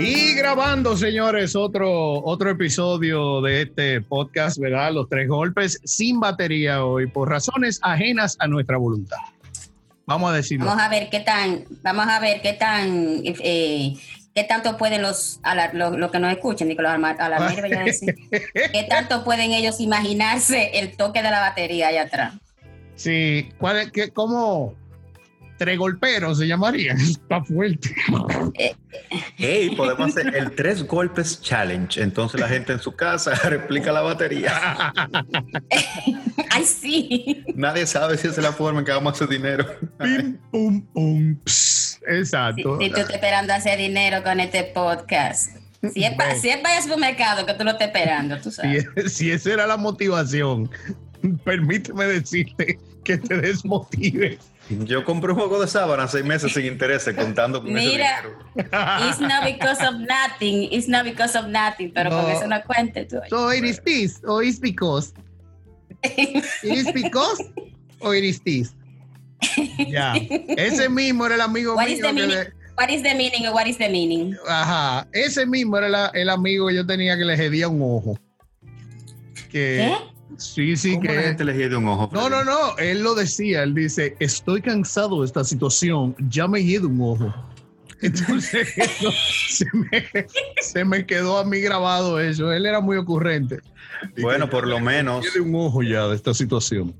Y grabando, señores, otro, otro episodio de este podcast, ¿verdad? Los tres golpes sin batería hoy, por razones ajenas a nuestra voluntad. Vamos a decirlo. Vamos a ver qué tan, vamos a ver qué tan, eh, qué tanto pueden los, los, los que nos escuchen, digo, los a la voy a decir, qué tanto pueden ellos imaginarse el toque de la batería allá atrás. Sí, ¿cuál es, qué, cómo, tres golperos se llamaría. Está fuerte. Hey, podemos hacer el tres golpes challenge. Entonces la gente en su casa replica la batería. Ay, sí. Nadie sabe si esa es la forma en que vamos a hacer dinero. Pim, pum, pum. Exacto. Si, tú estás esperando hacer dinero con este podcast. Si es, para, si es para el supermercado que tú lo estás esperando, tú sabes. Si, si esa era la motivación, permíteme decirte que te desmotives. Yo compré un juego de sábana seis meses sin intereses contando con Mira, it's not because of nothing, it's not because of nothing, pero no. con eso no cuente tú. So it is this, or is because. it is because, or it is this. Ya, ese mismo era el amigo what mío. Is the meaning, le... What is the meaning or what is the meaning? Ajá, ese mismo era la, el amigo que yo tenía que le hedía un ojo. Que, ¿Qué? Sí, sí, ¿Cómo que la gente le de un ojo. No, no, no, él lo decía, él dice, estoy cansado de esta situación, ya me he un ojo. Entonces, se, me, se, me, quedó a mí grabado eso. Él era muy ocurrente. Bueno, por lo menos. Tiene un ojo ya de esta situación.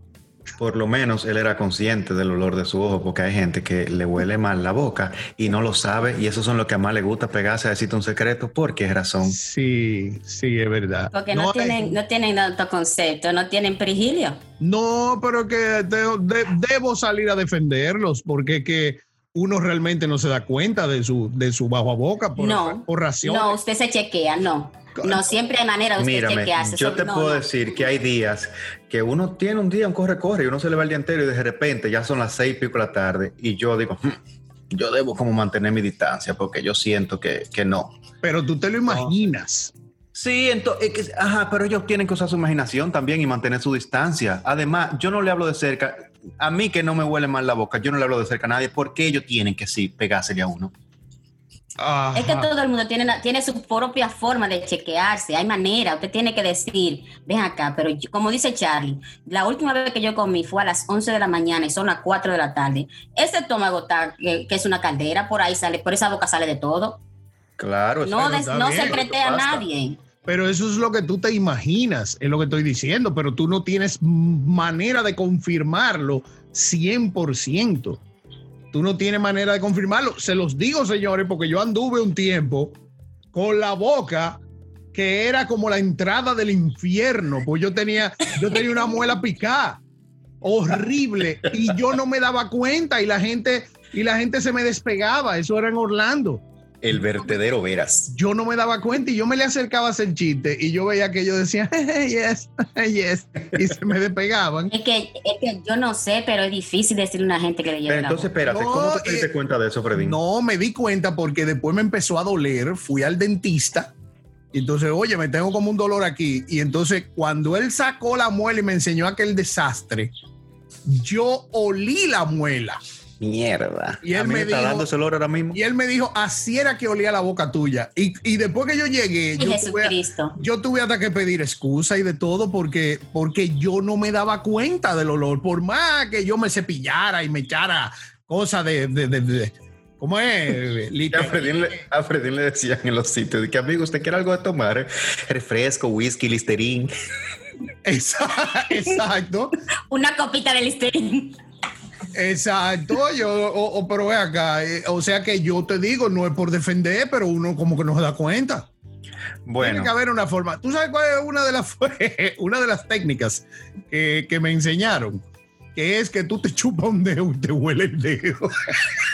Por lo menos él era consciente del olor de su ojo, porque hay gente que le huele mal la boca y no lo sabe, y esos son los que más le gusta pegarse a decirte un secreto. ¿Por qué razón? Sí, sí, es verdad. Porque no, no tienen, hay... no tienen autoconcepto, no tienen prigilio. No, pero que de, de, debo salir a defenderlos, porque que uno realmente no se da cuenta de su, de su bajo a boca por, no, por ración. No, usted se chequea, no. No, siempre hay manera de usted Mírame, chequearse. Yo te no, puedo no. decir que hay días que uno tiene un día, un corre-corre, y uno se le va el día entero y de repente ya son las seis y pico de la tarde y yo digo, hm, yo debo como mantener mi distancia porque yo siento que, que no. Pero tú te lo imaginas. Sí, entonces, ajá, pero ellos tienen que usar su imaginación también y mantener su distancia. Además, yo no le hablo de cerca, a mí que no me huele mal la boca, yo no le hablo de cerca a nadie, porque ellos tienen que sí pegársele a uno. Ajá. Es que todo el mundo tiene, tiene su propia forma de chequearse, hay manera, usted tiene que decir, ven acá, pero yo, como dice Charlie, la última vez que yo comí fue a las 11 de la mañana y son las 4 de la tarde. Ese estómago está, que, que es una caldera, por ahí sale, por esa boca sale de todo. Claro, no, des, no se prete a nadie. Pero eso es lo que tú te imaginas, es lo que estoy diciendo, pero tú no tienes manera de confirmarlo 100%. Tú no tienes manera de confirmarlo. Se los digo, señores, porque yo anduve un tiempo con la boca que era como la entrada del infierno, pues yo tenía, yo tenía una muela picada, horrible, y yo no me daba cuenta y la gente, y la gente se me despegaba. Eso era en Orlando. El vertedero veras. Yo no me daba cuenta y yo me le acercaba a hacer chiste y yo veía que ellos decían, yes, yes, y se me despegaban. Es que, es que yo no sé, pero es difícil decirle a una gente que le lleve Pero entonces, espérate, no, ¿cómo te diste eh, cuenta de eso, Freddy? No, me di cuenta porque después me empezó a doler, fui al dentista. Y entonces, oye, me tengo como un dolor aquí. Y entonces, cuando él sacó la muela y me enseñó aquel desastre, yo olí la muela. Mierda. Y él a mí me está dijo, dando ese olor ahora mismo. Y él me dijo, así era que olía la boca tuya. Y, y después que yo llegué, yo tuve, yo tuve, hasta que pedir excusa y de todo porque, porque yo no me daba cuenta del olor. Por más que yo me cepillara y me echara cosas de, de, de, de ¿Cómo es? a, Fredín le, a Fredín le decían en los sitios que amigo, ¿usted quiere algo de tomar? Refresco, whisky, listerín. Exacto. Una copita de listerín. Exacto, yo, o, o, pero ve acá, eh, o sea que yo te digo, no es por defender, pero uno como que no se da cuenta. Bueno. Tiene que haber una forma. ¿Tú sabes cuál es una de las, una de las técnicas que, que me enseñaron? Que es que tú te chupas un dedo y te huele el dedo.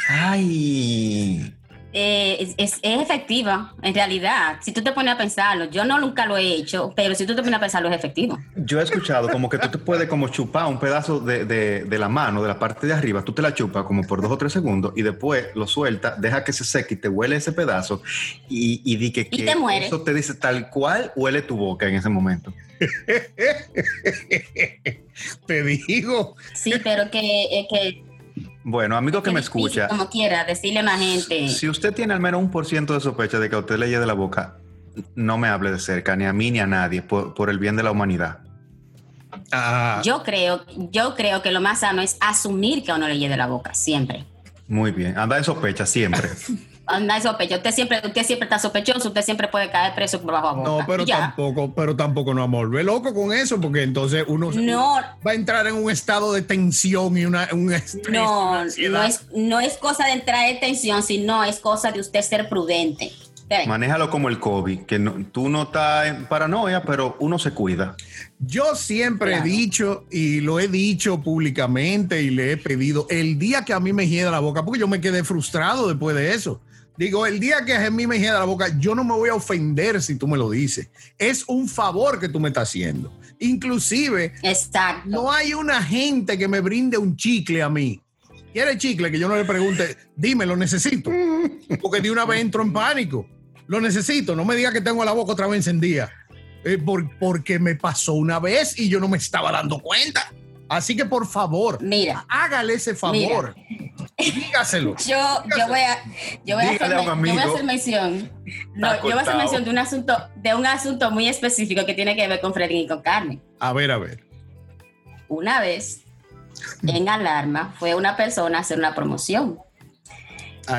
Ay. Eh, es, es, es, efectiva, en realidad. Si tú te pones a pensarlo, yo no nunca lo he hecho, pero si tú te pones a pensarlo, es efectivo. Yo he escuchado como que tú te puedes como chupar un pedazo de, de, de, la mano, de la parte de arriba, tú te la chupas como por dos o tres segundos y después lo sueltas, deja que se seque y te huele ese pedazo y, y di que, y que te eso te dice tal cual huele tu boca en ese momento. te digo. Sí, pero que, que Bueno, amigo que me escucha. Como quiera, decirle a la gente. Si usted tiene al menos un por ciento de sospecha de que a usted le de la boca, no me hable de cerca, ni a mí ni a nadie, por, el bien de la humanidad. Ah. Yo creo, yo creo que lo más sano es asumir que a uno le de la boca, siempre. Muy bien, anda en sospecha siempre. anda en sospecha. Usted siempre, usted siempre está sospechoso, usted siempre puede caer preso por bajo a boca. No, pero tampoco, pero tampoco no amor. Ve loco con eso, porque entonces uno va a entrar en un estado de tensión y una, un estrés. No, no es, no es cosa de entrar en tensión, sino es cosa de usted ser prudente. Manéjalo como el COVID, que tú no estás en paranoia, pero uno se cuida. Yo siempre he dicho y lo he dicho públicamente y le he pedido el día que a mí me hieda la boca, porque yo me quedé frustrado después de eso. Digo, el día que a mí me hieda la boca, yo no me voy a ofender si tú me lo dices. Es un favor que tú me estás haciendo. Inclusive, no hay una gente que me brinde un chicle a mí. ¿Quiere chicle? Que yo no le pregunte, dime, lo necesito. Porque de una vez entro en pánico. Lo necesito. No me diga que tengo la boca otra vez encendida. Eh, porque me pasó una vez y yo no me estaba dando cuenta. Así que por favor, mira, hágale ese favor. Dígaselo. Yo, yo, voy a, yo, voy a hacer, yo voy a hacer mención. No, yo voy a hacer mención de un asunto, de un asunto muy específico que tiene que ver con Freddy y con Carmen. A ver, a ver. Una vez en Alarma fue una persona a hacer una promoción.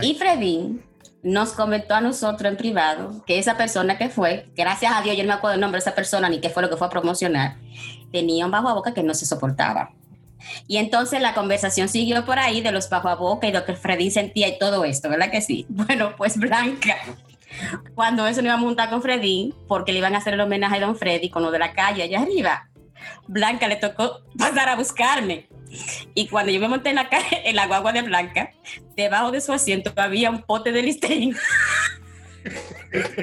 Y Freddy nos comentó a nosotros en privado que esa persona que fue, gracias a Dios, yo no me acuerdo el nombre de esa persona ni qué fue lo que fue a promocionar, tenía un bajo a boca que no se soportaba. Y entonces la conversación siguió por ahí de los bajo a boca y lo que Freddy sentía y todo esto, ¿verdad que sí? Bueno, pues Blanca, cuando eso no iba a montar con Freddy, porque le iban a hacer el homenaje a Don Freddy con lo de la calle allá arriba, Blanca le tocó pasar a buscarme. Y cuando yo me monté en la, en la guagua de Blanca, debajo de su asiento había un pote de Listerine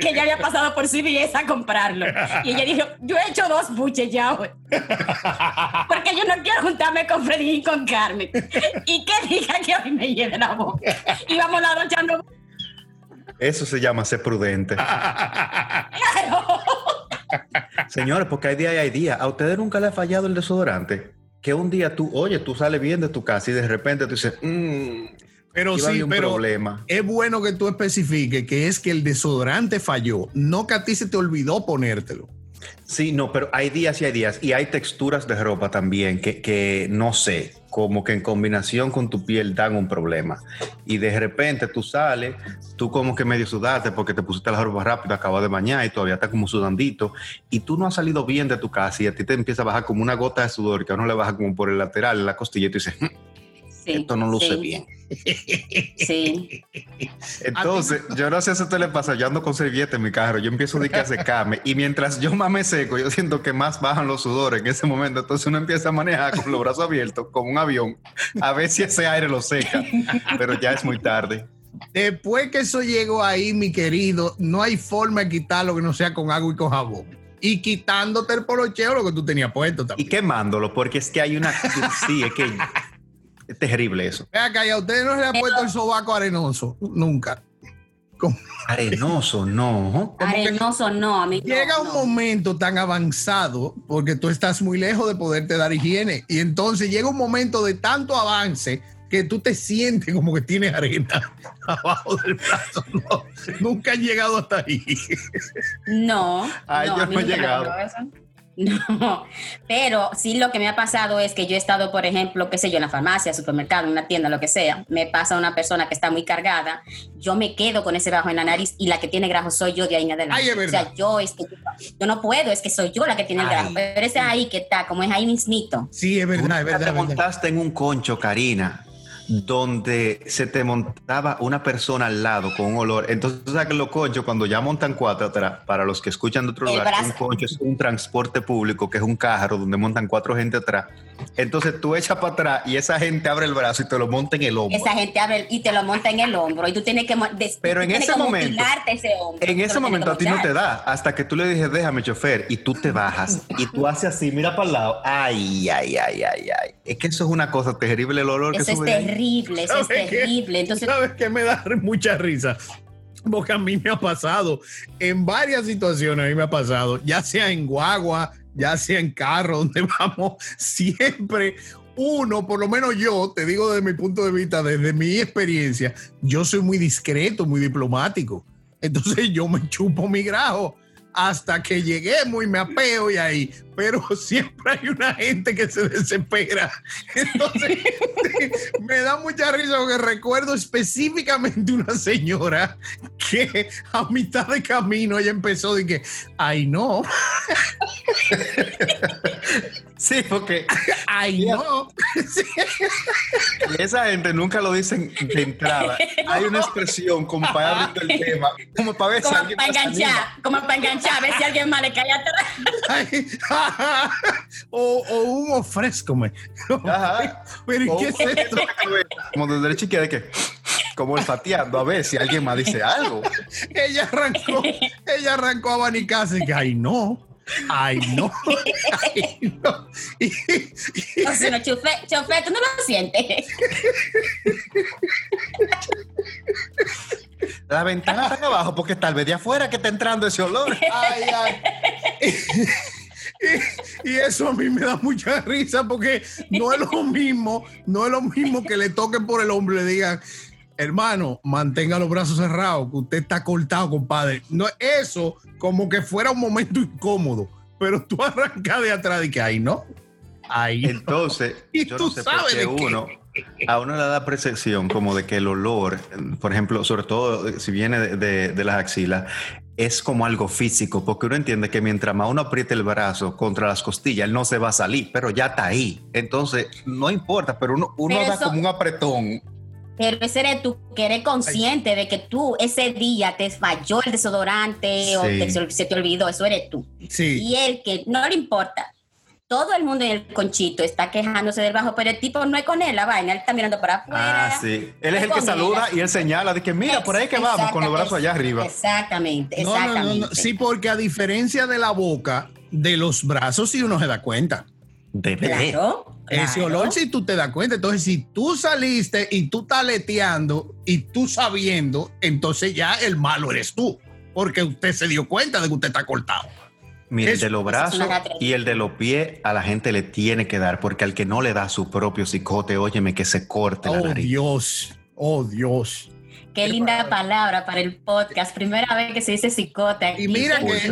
que ya había pasado por CBS a comprarlo. Y ella dijo, yo he hecho dos buches ya Porque yo no quiero juntarme con Freddy y con Carmen. Y que diga que hoy me lleve la boca. Y vamos la. Eso se llama ser prudente. Señores, porque hay día y hay día. ¿A ustedes nunca le ha fallado el desodorante? Que un día tú, oye, tú sales bien de tu casa y de repente tú dices, mmm, pero sí, pero problema. es bueno que tú especifiques que es que el desodorante falló, no que a ti se te olvidó ponértelo. Sí, no, pero hay días y hay días. Y hay texturas de ropa también que, que, no sé, como que en combinación con tu piel dan un problema. Y de repente tú sales, tú como que medio sudaste porque te pusiste la ropa rápido, acabas de bañar y todavía está como sudandito. Y tú no has salido bien de tu casa y a ti te empieza a bajar como una gota de sudor que a uno le baja como por el lateral, en la costilla y tú dices, mm, esto no luce bien. Sí. Entonces, yo no sé si a usted le pasa, yo ando con servilleta en mi carro, yo empiezo a secarme y mientras yo más me seco, yo siento que más bajan los sudores en ese momento. Entonces uno empieza a manejar con los brazos abiertos, como un avión, a ver si ese aire lo seca, pero ya es muy tarde. Después que eso llegó ahí, mi querido, no hay forma de quitarlo que no sea con agua y con jabón y quitándote el polocheo lo que tú tenías puesto también. Y quemándolo, porque es que hay una. Sí, es que es terrible eso. Vea que a usted no se le ha puesto el sobaco arenoso, nunca. Arenoso, no. Arenoso, no, amigo. Llega un momento tan avanzado, porque tú estás muy lejos de poderte dar higiene, y entonces llega un momento de tanto avance que tú te sientes como que tienes arena abajo del brazo. nunca han llegado hasta ahí. No. Ay, yo no he llegado. No, pero sí lo que me ha pasado es que yo he estado, por ejemplo, qué sé yo, en la farmacia, supermercado, en una tienda, lo que sea, me pasa una persona que está muy cargada, yo me quedo con ese bajo en la nariz y la que tiene grajo soy yo de ahí en adelante. o sea, yo es que yo, no puedo, es que soy yo la que tiene el grajo, pero ese ahí que está, como es ahí mismito. Sí, es verdad, es verdad. Te montaste en un concho, Karina donde se te montaba una persona al lado con un olor. Entonces, ¿sabes que los conchos, cuando ya montan cuatro atrás, para los que escuchan de otro lugar, un concho es un transporte público que es un carro donde montan cuatro gente atrás. Entonces tú echas para atrás y esa gente abre el brazo y te lo monta en el hombro. Esa gente abre y te lo monta en el hombro y tú tienes que Pero en ese momento, en ese momento a ti no te da hasta que tú le dices déjame chofer y tú te bajas y tú haces así, mira para el lado. Ay, ay, ay, ay, ay. Es que eso es una cosa terrible el olor eso que sube. Es terrible, eso es terrible. Entonces, ¿sabes qué me da mucha risa? Porque a mí me ha pasado en varias situaciones, a mí me ha pasado, ya sea en guagua, ya sea en carro, donde vamos, siempre uno, por lo menos yo, te digo desde mi punto de vista, desde mi experiencia, yo soy muy discreto, muy diplomático. Entonces yo me chupo mi grajo hasta que lleguemos y me apeo y ahí. Pero siempre hay una gente que se desespera. Entonces, me da mucha risa porque recuerdo específicamente una señora que a mitad de camino ella empezó de que, ay no. Sí, porque. Ay, no. Y esa gente nunca lo dicen de entrada. Hay una expresión como para abrir el tema, como para ver como si para enganchar, como para enganchar, a ver si alguien más le cae atrás. o, o, un ofrezco, Ajá. Pero ¿qué es esto? Como de derecha izquierda que como olfateando a ver si alguien más dice algo. ella arrancó, ella arrancó a abanicarse y que ay no. Ay, no. Ay, no. Y, y, o sea, no, chofer, chofer, tú no lo sientes. La ventana está abajo porque tal vez de afuera que está entrando ese olor. Ay, ay. Y, y, eso a mí me da mucha risa porque no es lo mismo, no es lo mismo que le toquen por el hombro y le digan, hermano, mantenga los brazos cerrados, que usted está cortado, compadre. No, eso como que fuera un momento incómodo, pero tú arrancas de atrás y que ahí no. Ahí Entonces, y yo tú no sé sabes por qué uno, a uno le da percepción como de que el olor, por ejemplo, sobre todo si viene de, de, las axilas, es como algo físico, porque uno entiende que mientras más uno apriete el brazo contra las costillas, él no se va a salir, pero ya está ahí. Entonces, no importa, pero uno, uno da como un apretón pero ese eres tú que eres consciente de que tú ese día te falló el desodorante o se te olvidó, eso eres tú. Sí. Y el que no le importa, todo el mundo en el conchito está quejándose del bajo, pero el tipo no es con él la vaina, él está mirando para afuera. Ah, sí. Él es, el que saluda y él señala de que mira, por ahí que vamos, con los brazos allá arriba. Exactamente, exactamente. No, sí, porque a diferencia de la boca, de los brazos sí uno se da cuenta. De claro. Ese olor, si tú te das cuenta, entonces si tú saliste y tú taleteando y tú sabiendo, entonces ya el malo eres tú, porque usted se dio cuenta de que usted está cortado. Mira, el de los brazos y el de los pies a la gente le tiene que dar, porque al que no le da su propio cicote, óyeme que se corte oh, la Dios, oh Dios. Qué, linda palabra para el podcast. Primera vez que se dice cicote. y mira que,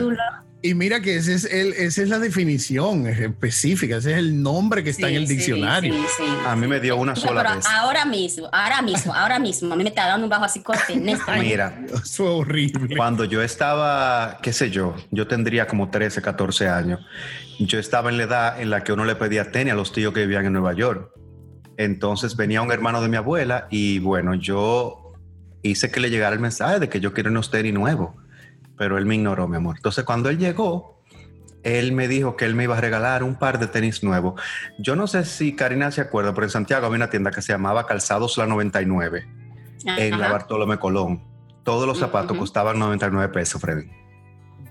y mira que ese es el, esa es la definición específica, ese es el nombre que está en el diccionario. Sí, a mí me dio una sola pero vez. Ahora mismo, ahora mismo, ahora mismo, a mí me está dando un bajo así corte. Mira, es horrible. Cuando yo estaba, qué sé yo, yo tendría como 13, 14 años. Yo estaba en la edad en la que uno le pedía tenis a los tíos que vivían en Nueva York. Entonces venía un hermano de mi abuela y bueno, yo hice que le llegara el mensaje de que yo quiero unos tenis nuevos pero él me ignoró, mi amor. Entonces, cuando él llegó, él me dijo que él me iba a regalar un par de tenis nuevos. Yo no sé si Karina se acuerda, pero en Santiago había una tienda que se llamaba Calzados La 99 en la Bartolomé Colón. Todos los zapatos costaban 99 pesos, Freddy.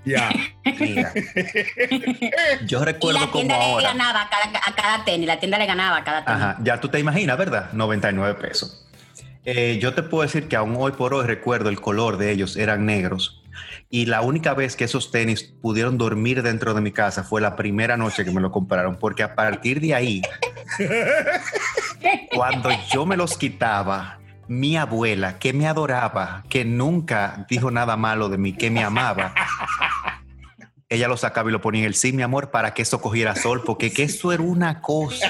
Ya. Yo recuerdo y la tienda le ganaba a cada, a cada, tenis, la tienda le ganaba a cada tenis. Ajá, ya tú te imaginas, ¿verdad? 99 pesos. Eh, yo te puedo decir que aún hoy por hoy recuerdo el color de ellos, eran negros y la única vez que esos tenis pudieron dormir dentro de mi casa fue la primera noche que me lo compraron, porque a partir de ahí, cuando yo me los quitaba, mi abuela, que me adoraba, que nunca dijo nada malo de mí, que me amaba, ella lo sacaba y lo ponía en el sí, mi amor, para que eso cogiera sol, porque que eso era una cosa.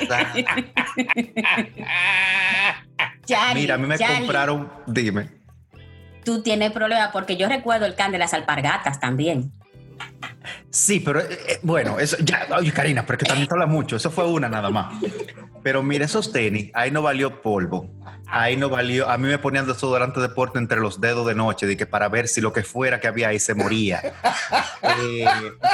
Mira, a mí me compraron, dime tú tienes problemas, porque yo recuerdo el can de las alpargatas también. Sí, pero eh, eh, bueno, eso ya, oye Karina, pero que también te habla mucho, eso fue una nada más. Pero mire, esos tenis, ahí no valió polvo, ahí no valió, a mí me ponían desodorante de deporte entre los dedos de noche, de que para ver si lo que fuera que había ahí se moría. Eh,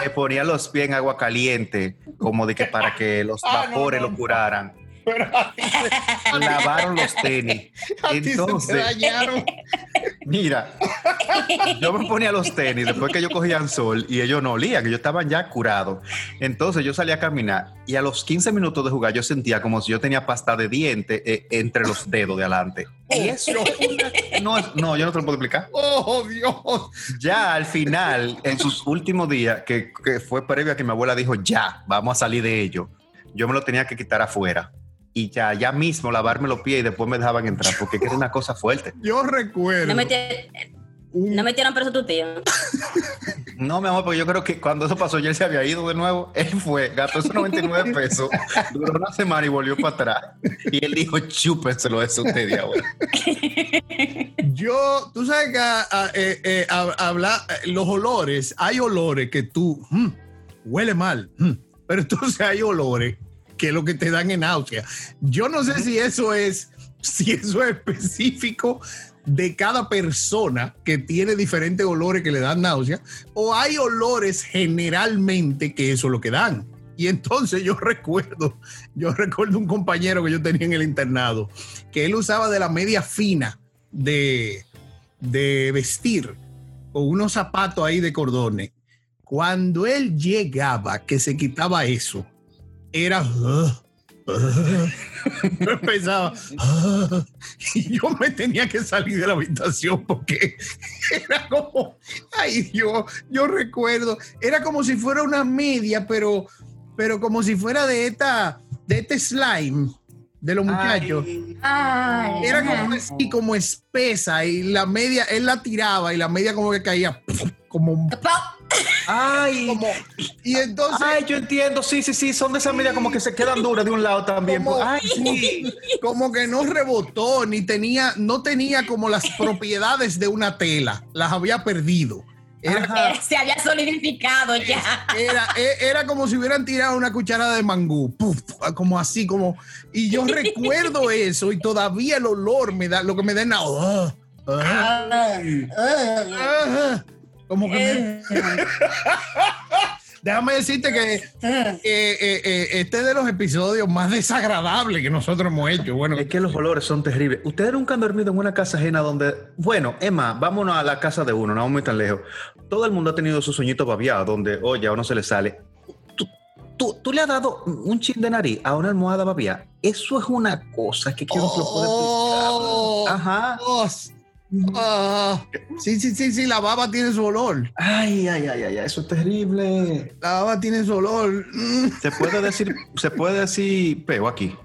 me ponía los pies en agua caliente, como de que para que los ah, vapores lo curaran lavaron los tenis. Entonces, mira, yo me ponía los tenis después que yo cogían sol y ellos no olían, que yo estaban ya curados. Entonces yo salía a caminar y a los 15 minutos de jugar yo sentía como si yo tenía pasta de diente eh, entre los dedos de adelante. Y eso no, no, yo no te lo puedo explicar. Oh, Dios. Ya al final, en sus últimos días, que, que fue previo a que mi abuela dijo, ya, vamos a salir de ello, yo me lo tenía que quitar afuera y ya, ya mismo lavarme los pies y después me dejaban entrar, porque era una cosa fuerte. Yo recuerdo. No, no metieron preso tu tío. No, mi amor, porque yo creo que cuando eso pasó, ya él se había ido de nuevo. Él fue, gastó esos 99 pesos, duró una semana y volvió para atrás. Y él dijo, chúpenselo eso usted, diablo. Yo, tú sabes que ah, eh, eh, habla, los olores, hay olores que tú, mm, huele mal, mm, pero entonces hay olores que es lo que te dan en náusea. Yo no sé si eso es, si eso es específico de cada persona que tiene diferentes olores que le dan náusea, o hay olores generalmente que eso es lo que dan. Y entonces yo recuerdo, yo recuerdo un compañero que yo tenía en el internado, que él usaba de la media fina de, de vestir, o unos zapatos ahí de cordones. Cuando él llegaba, que se quitaba eso, era... yo empezaba y yo me tenía que salir de la habitación porque era como, ay Dios, yo recuerdo, era como si fuera una media, pero, pero como si fuera de esta, de este slime de los muchachos. era como así, como espesa y la media, él la tiraba y la media como que caía como Ay, como, y entonces. Ay, yo entiendo, sí, sí, sí, son de esas medias como que se quedan duras de un lado también. Como, ay, sí. como que no rebotó, ni tenía, no tenía como las propiedades de una tela, las había perdido. se había solidificado ya. Era, e, era, como si hubieran tirado una cucharada de mangú, como así, como. Y yo recuerdo eso y todavía el olor me da, lo que me da nada. Como que eh. Déjame decirte que eh, eh, este es de los episodios más desagradables que nosotros hemos hecho. Bueno, es que los olores son terribles. Ustedes nunca han dormido en una casa ajena donde, bueno, Emma, vámonos a la casa de uno, no vamos muy tan lejos. Todo el mundo ha tenido su sueñito babiado donde, oye, a uno se le sale. Tú, tú, le has dado un chin de nariz a una almohada babiada. Eso es una cosa que quiero que lo pueda oh, Ajá. Ah, sí, sí, sí, sí, la baba tiene su olor. Ay, ay, ay, ay, eso es terrible. La baba tiene su olor. Se puede decir, se puede decir peo aquí.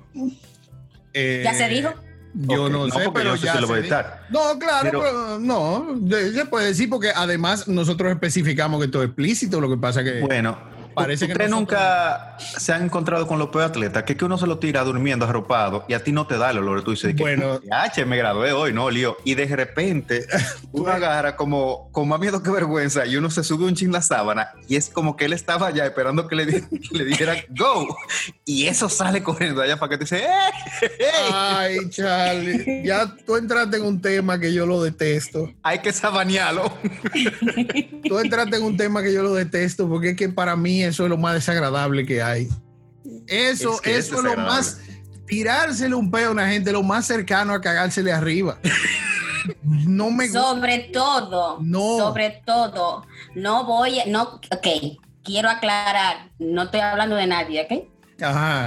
Eh, ¿Ya se dijo? Yo no, sé, pero ya lo voy a editar. No, claro, pero, no, se puede decir porque además nosotros especificamos que todo es explícito, lo que pasa que... Bueno, Parece que nunca se han encontrado con los peores atletas? Que, que uno se lo tira durmiendo arropado y a ti no te da el olor. Tú dices, bueno, H, me gradué hoy, no, lío. Y de repente uno agarra como, como más miedo que vergüenza y uno se sube un chin la sábana y es como que él estaba allá esperando que le, le dijera go. Y eso sale corriendo allá para que te dice, ¡eh! Ay, Charlie, ya tú entraste en un tema que yo lo detesto. Hay que sabanearlo. tú entraste en un tema que yo lo detesto porque es que para mí eso es lo más desagradable que hay. Eso, es eso es, lo más. Tirársele un pedo a una gente, lo más cercano a cagársele arriba. no me Sobre todo. No. Sobre todo. No voy. No, ok. Quiero aclarar. No estoy hablando de nadie, ¿ok?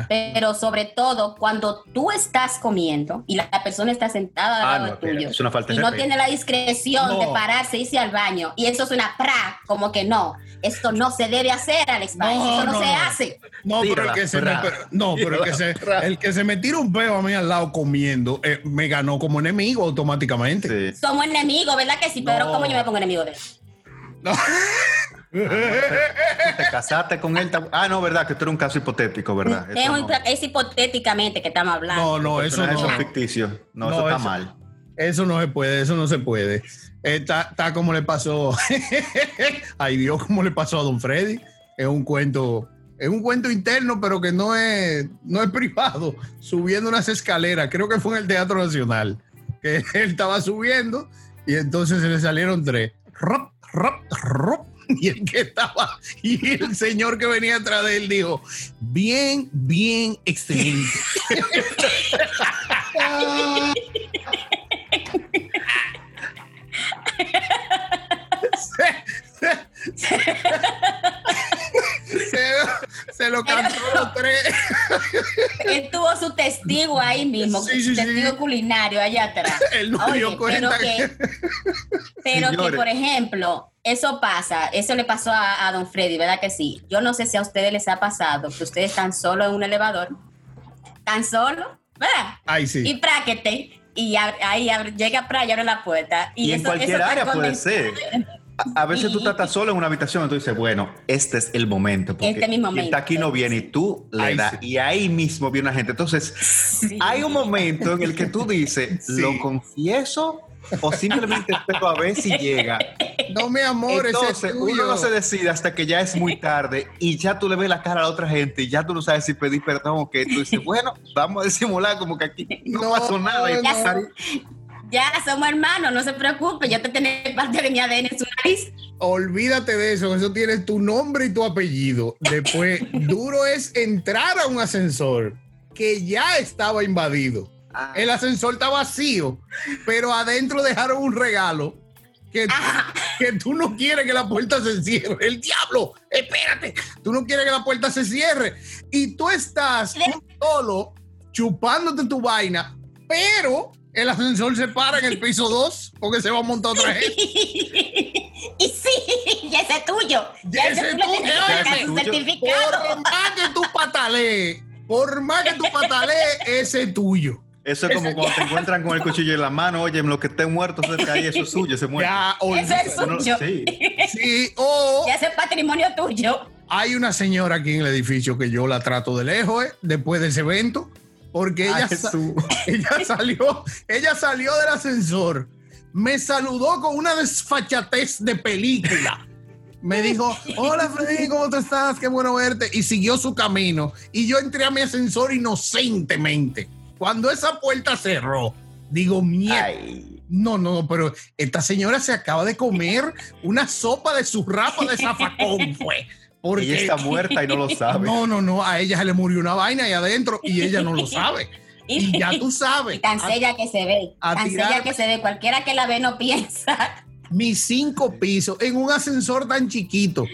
Pero sobre todo cuando tú estás comiendo y la persona está sentada al ah, lado tuyo y no tiene la discreción de pararse y irse al baño y eso es una pra, como que no, esto no se debe hacer, Alex no, eso no, se hace. No, pero el que se me, no, pero el que se, el que se me tira un peo a mí al lado comiendo eh, me ganó como enemigo automáticamente. Somos enemigos, ¿verdad que sí? Pero ¿cómo yo me pongo enemigo de él? No. te casaste con él. Ah, no, verdad, que esto era un caso hipotético, ¿verdad? Es, hipotéticamente que estamos hablando. No, no, eso no. es ficticio. No, eso está mal. Eso no se puede, eso no se puede. Está, está como le pasó. Ay Dios, como le pasó a Don Freddy. Es un cuento, es un cuento interno, pero que no es, no es privado. Subiendo unas escaleras, creo que fue en el Teatro Nacional. Que él estaba subiendo y entonces se le salieron tres. Rop, rop, rop y el que estaba, y el señor que venía atrás de él dijo, bien, bien excelente. se, lo cantó los tres. Él tuvo su testigo ahí mismo, su testigo culinario allá atrás. Él no dio cuenta pero que, pero que, por ejemplo, eso pasa, eso le pasó a, don Freddy, ¿verdad que sí? Yo no sé si a ustedes les ha pasado que ustedes están solo en un elevador tan solo, ¿verdad? Sí. Y práquete. Y ahí llega para y abre la puerta. Y, en cualquier área puede ser. A, veces tú estás solo en una habitación y tú dices, bueno, este es el momento. Porque este mi momento. está aquí no viene y tú le das. Y ahí mismo viene una gente. Entonces, hay un momento en el que tú dices, lo confieso o simplemente espero a ver si llega. No, mi amor, Entonces, uno no se decide hasta que ya es muy tarde y ya tú le ves la cara a la otra gente y ya tú no sabes si pedir perdón o qué. Tú dices, bueno, vamos a disimular como que aquí no, pasó nada. Ya, somos hermanos, no se preocupe, yo te tengo parte de mi ADN en su nariz. Olvídate de eso, eso tiene tu nombre y tu apellido. Después, duro es entrar a un ascensor que ya estaba invadido Ah. El ascensor está vacío, pero adentro dejaron un regalo que, ah. que tú no quieres que la puerta se cierre. El diablo, espérate, tú no quieres que la puerta se cierre. Y tú estás solo chupándote tu vaina, pero el ascensor se para en el piso 2 porque se va a montar otra gente. y sí, ya ese es tuyo. Ya, ese es tuyo. Certificado. Por más que tú patalees, por más que tú patalees, ese es tuyo. Eso es como cuando te encuentran con el cuchillo en la mano, oye, lo que esté muerto cerca ahí, eso es suyo, se muere. Ya, Eso es suyo. sí. sí, o... Ya es patrimonio tuyo. Hay una señora aquí en el edificio que yo la trato de lejos, ¿eh? después de ese evento, porque ella, ella salió, ella salió del ascensor, me saludó con una desfachatez de película. Me dijo, hola Freddy, ¿cómo te estás? Qué bueno verte. Y siguió su camino. Y yo entré a mi ascensor inocentemente. Cuando esa puerta cerró, digo, mierda. No, no, pero esta señora se acaba de comer una sopa de su rapa de zafacón, fue. Porque ella está muerta y no lo sabe. No, no, no, a ella se le murió una vaina ahí adentro y ella no lo sabe. Y ya tú sabes. tan sella que se ve. Tan sella que se ve. Cualquiera que la ve no piensa. Mis cinco pisos en un ascensor tan chiquito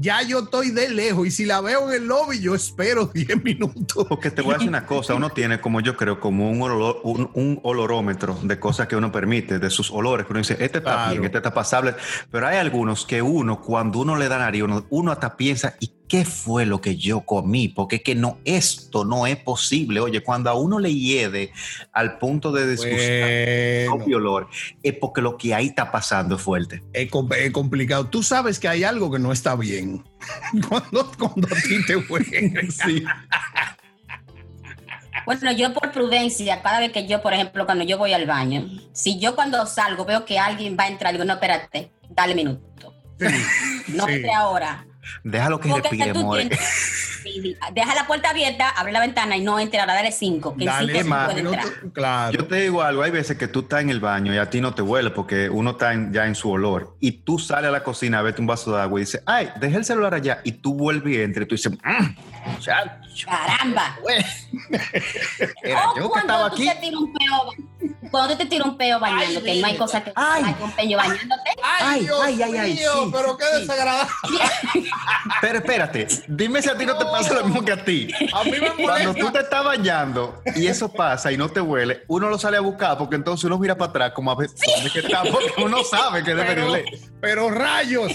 ya yo estoy de lejos y si la veo en el lobby, yo espero 10 minutos. Porque te voy a decir una cosa, uno tiene como yo creo, como un, un, olorómetro de cosas que uno permite, de sus olores, que uno dice, este está bien, este está pasable, pero hay algunos que uno, cuando uno le da nariz, uno, uno hasta piensa, ¿y ¿qué fue lo que yo comí? Porque es que no, esto no es posible. Oye, cuando a uno le hiede al punto de disgustar propio olor, es porque lo que ahí está pasando es fuerte. Es, complicado. Tú sabes que hay algo que no está bien cuando, cuando a ti te huele. sí. Bueno, yo por prudencia, cada vez que yo, por ejemplo, cuando yo voy al baño, si yo cuando salgo veo que alguien va a entrar, digo, no, espérate, dale minuto. no sí. ahora Déjalo que respire, more. Deja la puerta abierta, abre la ventana y no entre, ahora dale cinco. Que dale más. Claro. Yo te digo algo, hay veces que tú estás en el baño y a ti no te huele porque uno está ya en su olor y tú sales a la cocina a verte un vaso de agua y dices, ay, dejé el celular allá y tú vuelves y entras y tú dices, mmm, caramba. Era yo que estaba aquí. cuando te tiro un peo bañándote, no hay cosa que ay. hay un peño bañándote. Ay, ay, ay, ay, sí, pero qué desagradable. pero espérate, dime si a ti no te pasa lo mismo que a ti. A mí me Cuando tú te estás bañando y eso pasa y no te huele, uno lo sale a buscar porque entonces uno mira para atrás como a ver dónde que está, porque uno sabe que debe pero, Pero rayos.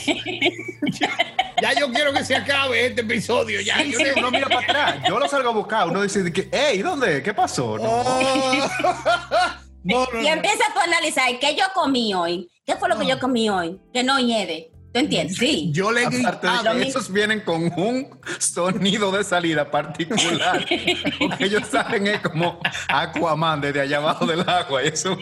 ya, yo quiero que se acabe este episodio. Ya, yo uno mira para atrás. Yo lo salgo a buscar. Uno dice que, hey, ¿dónde? ¿Qué pasó? Oh. No. y empieza tú a analizar qué yo comí hoy. ¿Qué fue lo que yo comí hoy? Que no hiede. ¿Tú entiendes? Sí. Yo le he esos vienen con un sonido de salida particular. porque ellos salen como Aquaman desde allá abajo del agua. eso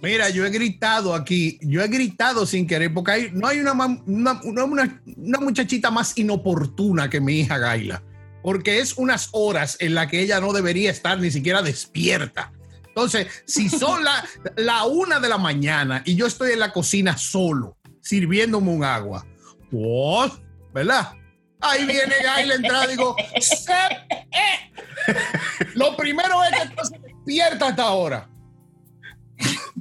Mira, yo he gritado aquí, yo he gritado sin querer, porque hay, no hay una, una, una, una muchachita más inoportuna que mi hija Gaila. Porque es unas horas en las que ella no debería estar ni siquiera despierta. Entonces, si son la, la una de la mañana y yo estoy en la cocina solo, sirviéndome un agua. What? ¿Verdad? Ahí viene la entrada y digo, lo primero es que tú se despierta hasta ahora.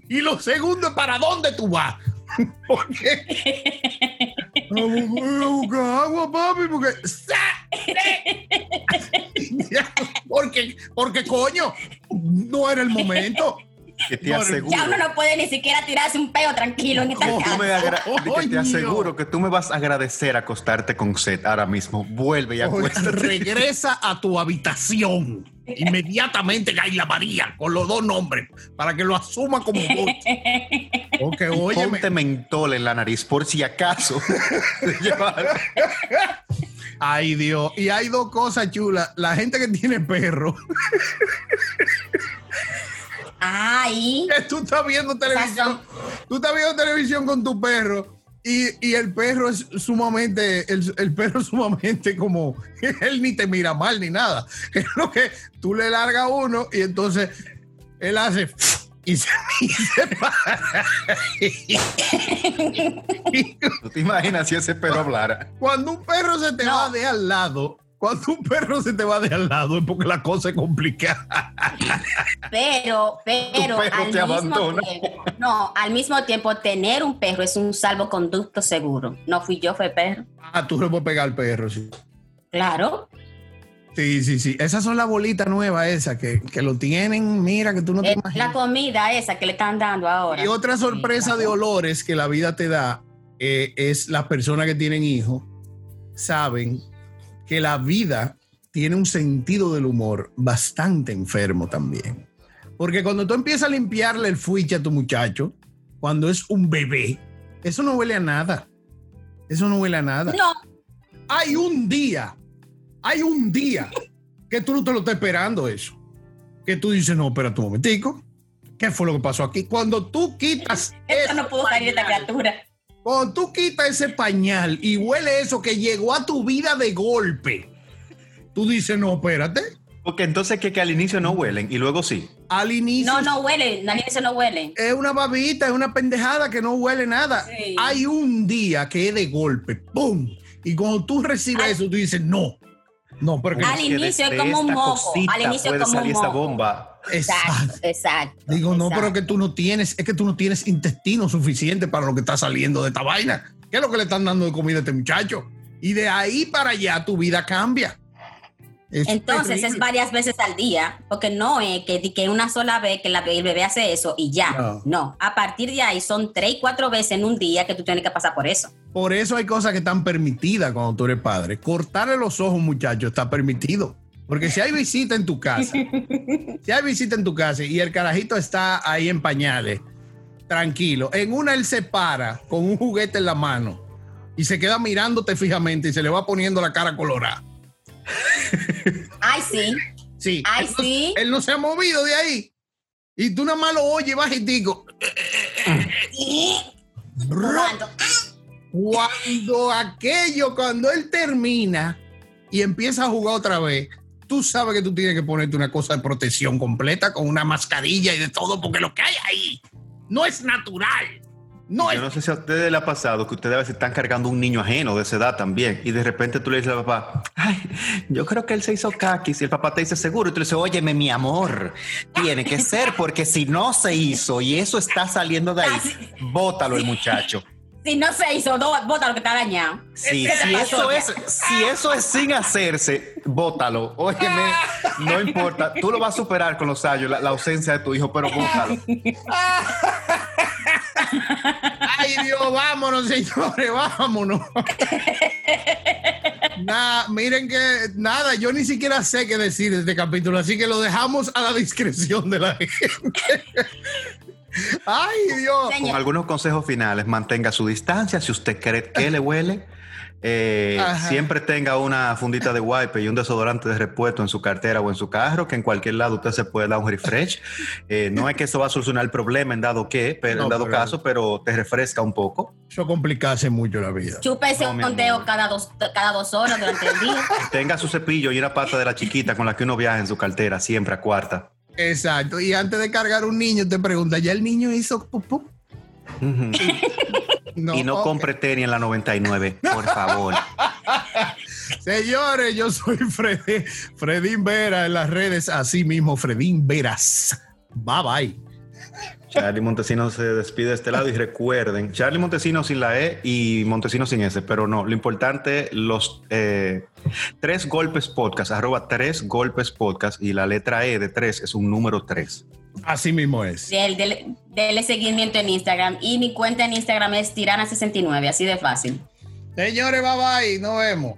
y lo segundo es para dónde tú vas. Porque no buscar agua, papi, porque porque porque coño, no era el momento. Que te aseguro. Ya uno no puede ni siquiera tirarse un peo tranquilo en esta casa. que te aseguro que tú me vas a agradecer acostarte con Seth ahora mismo. Vuelve y acuéstate. Regresa a tu habitación. Inmediatamente la María con los dos nombres para que lo asuma como vos. Porque, oye. Ponte mentol en la nariz por si acaso. Ay, Dios. Y hay dos cosas chulas. La gente que tiene perro. Ay. tú estás viendo televisión. Tú estás viendo televisión con tu perro. Y, el perro es sumamente, el, perro es sumamente como, él ni te mira mal ni nada. Es lo que tú le largas uno y entonces él hace y se, para. ¿Tú te imaginas si ese perro hablara? Cuando un perro se te va de al lado, cuando un perro se te va de al lado es porque la cosa es complicada. Pero, pero al mismo tiempo, no, al mismo tiempo tener un perro es un salvoconducto seguro. No fui yo, fue perro. Ah, tú le puedes pegar al perro, sí. Claro. Sí, sí, sí. Esas son las bolitas nuevas esas que, lo tienen, mira, que tú no te imaginas. La comida esa que le están dando ahora. Y otra sorpresa de olores que la vida te da eh, es las personas que tienen hijos saben que la vida tiene un sentido del humor bastante enfermo también. Porque cuando tú empiezas a limpiarle el fuiche a tu muchacho, cuando es un bebé, eso no huele a nada. Eso no huele a nada. No. Hay un día hay un día que tú no te lo estás esperando eso. Que tú dices, no, espera un momentico. ¿Qué fue lo que pasó aquí? Cuando tú quitas... No pudo salir de esta criatura. Cuando tú quitas ese pañal y huele eso que llegó a tu vida de golpe, tú dices, no, espérate. Porque entonces que, que al inicio no huelen y luego sí. Al inicio. No, no huelen, al inicio no huelen. Es una babita, es una pendejada que no huele nada. Hay un día que es de golpe, ¡pum! Y cuando tú recibes eso, tú dices, no, no, porque al inicio es como un moco. Al inicio es como un moco. bomba. Exacto, exacto. Digo, no, pero que tú no tienes, es que tú no tienes intestino suficiente para lo que está saliendo de esta vaina. ¿Qué es lo que le están dando de comida a este muchacho? Y de ahí para allá tu vida cambia. Entonces es varias veces al día, porque no es que, que una sola vez que la, el bebé hace eso y ya. No. a partir de ahí son tres, cuatro veces en un día que tú tienes que pasar por eso. Por eso hay cosas que están permitidas cuando tú eres padre. Cortarle los ojos, muchacho, está permitido. Porque si hay visita en tu casa, si hay visita en tu casa y el carajito está ahí en pañales, tranquilo, en una él se para con un juguete en la mano y se queda mirándote fijamente y se le va poniendo la cara colorada. Ay, sí. Sí. Ay, sí. él no se ha movido de ahí. Y tú nada más lo oyes bajitico. Cuando aquello, cuando él termina y empieza a jugar otra vez, tú sabes que tú tienes que ponerte una cosa de protección completa con una mascarilla y de todo, porque lo que hay ahí no es natural. No Yo no sé si a ustedes les ha pasado que ustedes a veces están cargando un niño ajeno de esa edad también y de repente tú le dices al papá, ay, yo creo que él se hizo caquis y el papá te dice seguro y tú le dices, óyeme mi amor, tiene que ser porque si no se hizo y eso está saliendo de ahí, bótalo el muchacho. Si no se hizo, bótalo que está dañado. Sí, si eso, es, si eso es sin hacerse, bótalo. Óyeme, no importa. Tú lo vas a superar con los años, la, ausencia de tu hijo, pero bótalo. Ay, Dios, vámonos, señores, vámonos. Nada, miren que nada, yo ni siquiera sé qué decir de este capítulo, así que lo dejamos a la discreción de la gente. Ay, Dios. Con algunos consejos finales, mantenga su distancia. Si usted cree que le huele, eh, siempre tenga una fundita de wipe y un desodorante de repuesto en su cartera o en su carro, que en cualquier lado usted se puede dar un refresh. Eh, no es que eso va a solucionar el problema en dado que, pero en dado caso, pero te refresca un poco. Eso complicase mucho la vida. Chúpese un conteo cada dos, cada dos horas durante el día. Tenga su cepillo y una pata de la chiquita con la que uno viaja en su cartera, siempre a cuarta. Exacto. Y antes de cargar un niño, te pregunta, ¿ya el niño hizo pupú? y no compre tenis en la 99, por favor. Señores, yo soy Freddy, Fredín Vera en las redes, así mismo, Fredín Veras. Bye bye. Charlie Montesino se despide de este lado y recuerden, Charlie Montesino sin la E y Montesino sin S, pero no, lo importante, los eh, tres golpes podcast, arroba tres golpes podcast y la letra E de tres es un número tres. Así mismo es. Dele, seguimiento en Instagram. Y mi cuenta en Instagram es Tirana69, así de fácil. Señores, bye bye, nos vemos.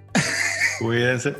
Cuídense.